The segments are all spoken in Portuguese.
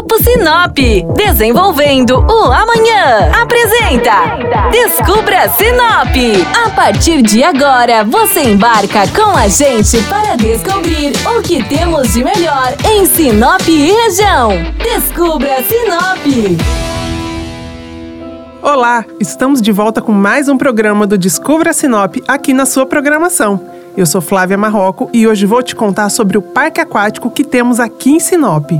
Grupo Sinop, desenvolvendo o amanhã. Apresenta Descubra Sinop. A partir de agora, você embarca com a gente para descobrir o que temos de melhor em Sinop e região. Descubra Sinop. Olá, estamos de volta com mais um programa do Descubra Sinop aqui na sua programação. Eu sou Flávia Marroco e hoje vou te contar sobre o parque aquático que temos aqui em Sinop.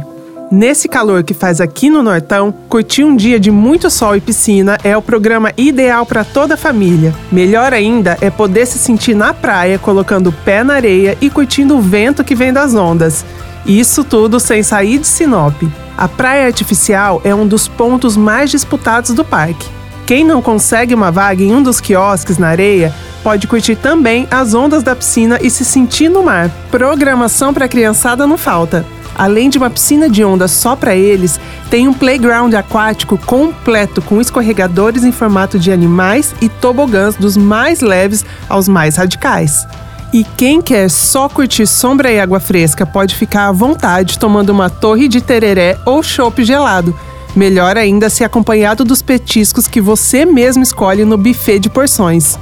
Nesse calor que faz aqui no Nortão, curtir um dia de muito sol e piscina é o programa ideal para toda a família. Melhor ainda é poder se sentir na praia, colocando o pé na areia e curtindo o vento que vem das ondas. Isso tudo sem sair de Sinop. A praia artificial é um dos pontos mais disputados do parque. Quem não consegue uma vaga em um dos quiosques na areia pode curtir também as ondas da piscina e se sentir no mar. Programação para criançada não falta. Além de uma piscina de onda só para eles, tem um playground aquático completo com escorregadores em formato de animais e tobogãs dos mais leves aos mais radicais. E quem quer só curtir sombra e água fresca pode ficar à vontade tomando uma torre de tereré ou chopp gelado. Melhor ainda se acompanhado dos petiscos que você mesmo escolhe no buffet de porções.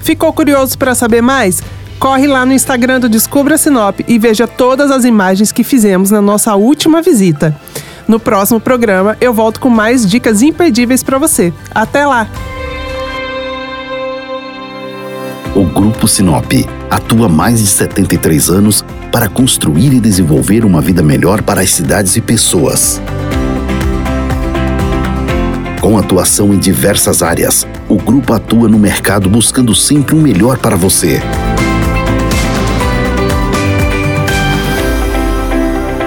Ficou curioso para saber mais? Corre lá no Instagram do Descubra Sinop e veja todas as imagens que fizemos na nossa última visita. No próximo programa eu volto com mais dicas imperdíveis para você. Até lá! O Grupo Sinop atua mais de 73 anos para construir e desenvolver uma vida melhor para as cidades e pessoas. Com atuação em diversas áreas, o grupo atua no mercado buscando sempre o melhor para você.